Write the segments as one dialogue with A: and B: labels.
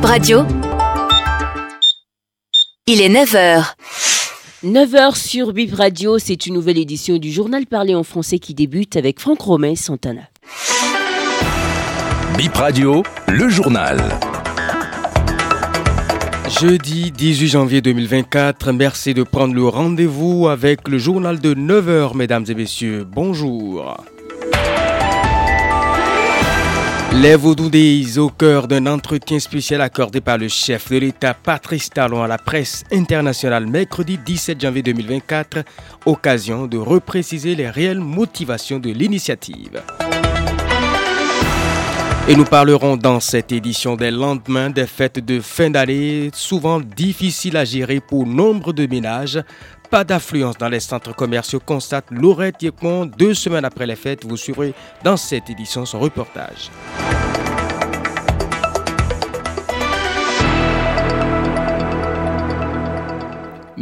A: Bib Radio. Il est 9h.
B: 9h sur Bib Radio, c'est une nouvelle édition du journal parlé en français qui débute avec Franck Romet Santana.
C: Bip Radio, le journal.
D: Jeudi 18 janvier 2024, merci de prendre le rendez-vous avec le journal de 9h, mesdames et messieurs. Bonjour. Les Vaudoudés au cœur d'un entretien spécial accordé par le chef de l'État Patrice Talon à la presse internationale mercredi 17 janvier 2024, occasion de repréciser les réelles motivations de l'initiative. Et nous parlerons dans cette édition des lendemains des fêtes de fin d'année, souvent difficiles à gérer pour nombre de ménages. Pas d'affluence dans les centres commerciaux, constate Laurette Yekmon. Deux semaines après les fêtes, vous suivrez dans cette édition son reportage.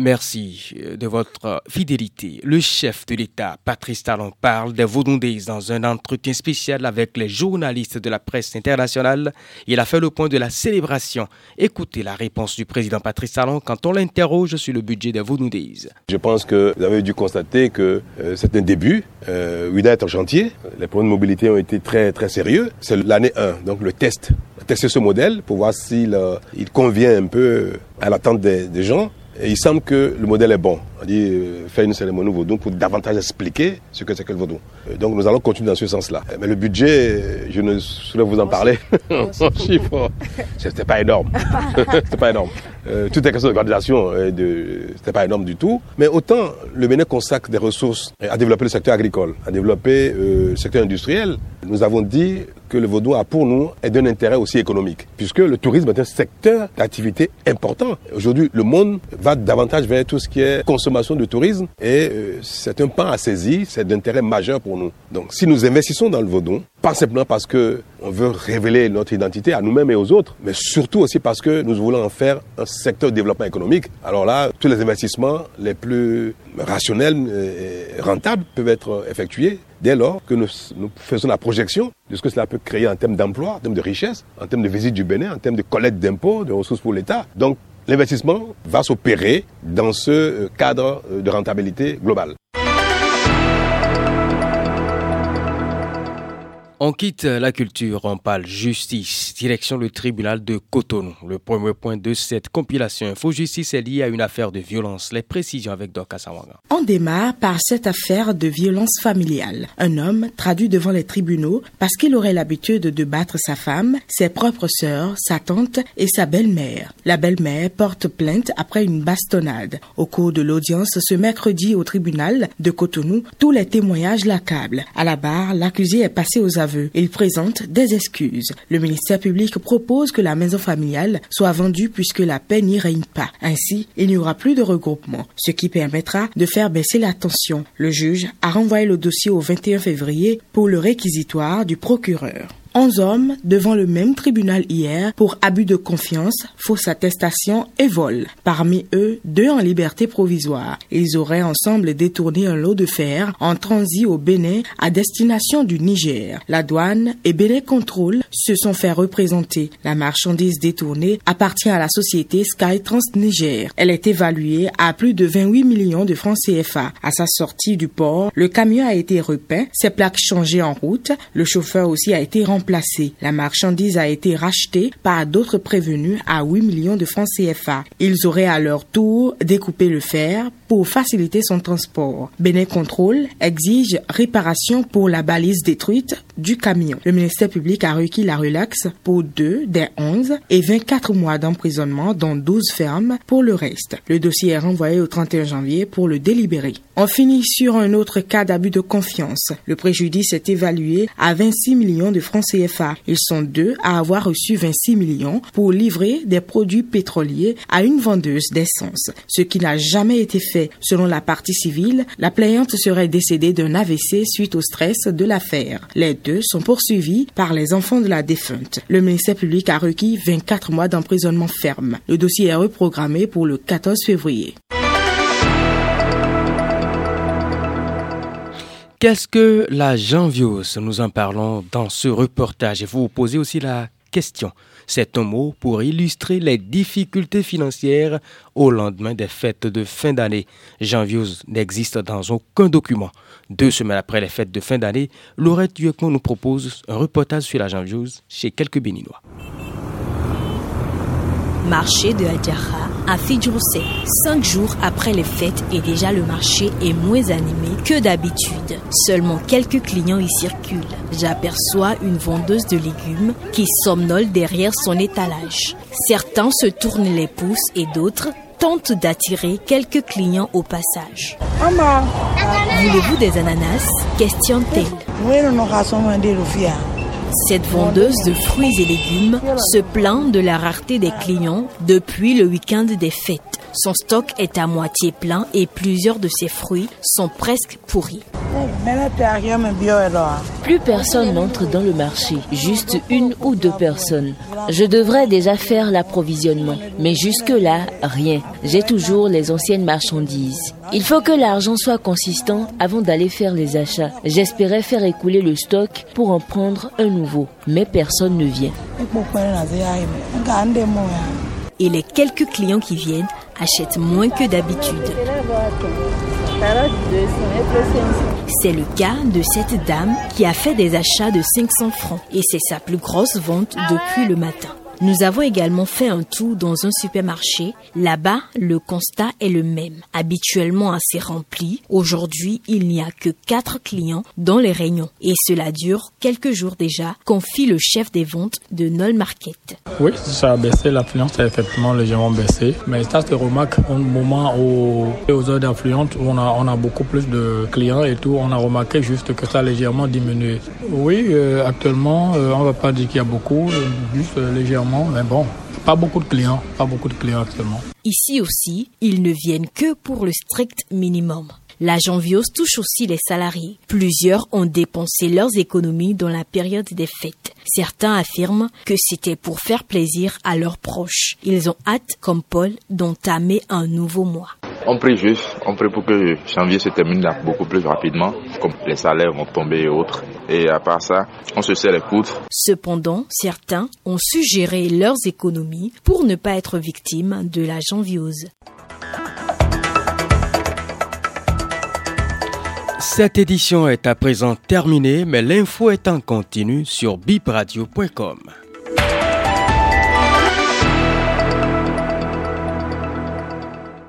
D: Merci euh, de votre fidélité. Le chef de l'État, Patrice Talon, parle des Vaudondais dans un entretien spécial avec les journalistes de la presse internationale. Il a fait le point de la célébration. Écoutez la réponse du président Patrice Talon quand on l'interroge sur le budget des Vaudondais.
E: Je pense que vous avez dû constater que euh, c'est un début. Euh, UIDA est en chantier. Les problèmes de mobilité ont été très très sérieux. C'est l'année 1, donc le test. Tester ce modèle pour voir s'il il convient un peu à l'attente des gens. Il semble que le modèle est bon. On dit euh, faire une cérémonie vaudou pour davantage expliquer ce que c'est que le vaudou. Euh, donc nous allons continuer dans ce sens-là. Mais le budget, euh, je ne saurais vous en parler en chiffres. C'était pas énorme. C'était pas énorme. Euh, tout est question d'organisation, de... c'était pas énorme du tout. Mais autant le Bénin consacre des ressources à développer le secteur agricole, à développer euh, le secteur industriel. Nous avons dit que le vaudou a pour nous est d'un intérêt aussi économique, puisque le tourisme est un secteur d'activité important. Aujourd'hui, le monde va davantage vers tout ce qui est consommation de tourisme et euh, c'est un pan à saisir, c'est d'intérêt majeur pour nous. Donc si nous investissons dans le vaudou, pas simplement parce que on veut révéler notre identité à nous-mêmes et aux autres, mais surtout aussi parce que nous voulons en faire un secteur de développement économique. Alors là, tous les investissements les plus rationnels et rentables peuvent être effectués dès lors que nous, nous, faisons la projection de ce que cela peut créer en termes d'emploi, en termes de richesse, en termes de visite du Bénin, en termes de collecte d'impôts, de ressources pour l'État. Donc l'investissement va s'opérer dans ce cadre de rentabilité globale.
D: On quitte la culture, on parle justice. Direction le tribunal de Cotonou. Le premier point de cette compilation Info Justice est lié à une affaire de violence. Les précisions avec Doka Sawanga.
F: On démarre par cette affaire de violence familiale. Un homme traduit devant les tribunaux parce qu'il aurait l'habitude de battre sa femme, ses propres sœurs, sa tante et sa belle-mère. La belle-mère porte plainte après une bastonnade. Au cours de l'audience ce mercredi au tribunal de Cotonou, tous les témoignages l'accablent. À la barre, l'accusé est passé aux aveux. Il présente des excuses. Le ministère public propose que la maison familiale soit vendue puisque la paix n'y règne pas. Ainsi, il n'y aura plus de regroupement, ce qui permettra de faire baisser la tension. Le juge a renvoyé le dossier au 21 février pour le réquisitoire du procureur. 11 hommes devant le même tribunal hier pour abus de confiance, fausse attestation et vol. Parmi eux, deux en liberté provisoire. Ils auraient ensemble détourné un lot de fer en transit au Bénin à destination du Niger. La douane et Bénin Control se sont fait représenter. La marchandise détournée appartient à la société Skytrans Niger. Elle est évaluée à plus de 28 millions de francs CFA. À sa sortie du port, le camion a été repeint, ses plaques changées en route, le chauffeur aussi a été remplacé la marchandise a été rachetée par d'autres prévenus à 8 millions de francs CFA. Ils auraient à leur tour découpé le fer pour faciliter son transport. Bénin Contrôle exige réparation pour la balise détruite du camion. Le ministère public a requis la relaxe pour deux des 11 et 24 mois d'emprisonnement dont 12 fermes pour le reste. Le dossier est renvoyé au 31 janvier pour le délibérer. On finit sur un autre cas d'abus de confiance. Le préjudice est évalué à 26 millions de francs CFA. Ils sont deux à avoir reçu 26 millions pour livrer des produits pétroliers à une vendeuse d'essence, ce qui n'a jamais été fait. Selon la partie civile, la plaignante serait décédée d'un AVC suite au stress de l'affaire. Les sont poursuivis par les enfants de la défunte. Le ministère public a requis 24 mois d'emprisonnement ferme. Le dossier est reprogrammé pour le 14 février.
D: Qu'est-ce que la janviose Nous en parlons dans ce reportage et vous vous posez aussi la question. C'est un mot pour illustrer les difficultés financières au lendemain des fêtes de fin d'année. Janviose n'existe dans aucun document. Deux semaines après les fêtes de fin d'année, Laurette Duecmont nous propose un reportage sur la Janviose chez quelques Béninois.
A: Marché de Adjara à Fidjourse. Cinq jours après les fêtes et déjà le marché est moins animé que d'habitude. Seulement quelques clients y circulent. J'aperçois une vendeuse de légumes qui somnole derrière son étalage. Certains se tournent les pouces et d'autres tentent d'attirer quelques clients au passage. Voulez-vous des ananas? Questionne-t-elle. Cette vendeuse de fruits et légumes se plaint de la rareté des clients depuis le week-end des fêtes. Son stock est à moitié plein et plusieurs de ses fruits sont presque pourris.
B: Plus personne n'entre dans le marché, juste une ou deux personnes. Je devrais déjà faire l'approvisionnement, mais jusque-là, rien. J'ai toujours les anciennes marchandises. Il faut que l'argent soit consistant avant d'aller faire les achats. J'espérais faire écouler le stock pour en prendre un nouveau, mais personne ne vient.
A: Et les quelques clients qui viennent achètent moins que d'habitude. C'est le cas de cette dame qui a fait des achats de 500 francs et c'est sa plus grosse vente depuis le matin. Nous avons également fait un tour dans un supermarché. Là-bas, le constat est le même. Habituellement assez rempli, aujourd'hui, il n'y a que quatre clients dans les réunions. Et cela dure quelques jours déjà, confie le chef des ventes de Nol Market.
G: Oui, ça a baissé, l'affluence a effectivement légèrement baissé. Mais ça se remarque au moment où, aux heures d'influence, où on a, on a beaucoup plus de clients et tout, on a remarqué juste que ça a légèrement diminué. Oui, euh, actuellement, euh, on ne va pas dire qu'il y a beaucoup, juste euh, légèrement mais bon, pas beaucoup de clients, pas beaucoup de clients actuellement.
A: Ici aussi, ils ne viennent que pour le strict minimum. La Janviose touche aussi les salariés. Plusieurs ont dépensé leurs économies dans la période des fêtes. Certains affirment que c'était pour faire plaisir à leurs proches. Ils ont hâte, comme Paul, d'entamer un nouveau mois.
H: On prie juste, on prie pour que janvier se termine là beaucoup plus rapidement, comme les salaires vont tomber et autres. Et à part ça, on se serre les poutres.
A: Cependant, certains ont suggéré leurs économies pour ne pas être victimes de la janviose.
D: Cette édition est à présent terminée, mais l'info est en continu sur bipradio.com.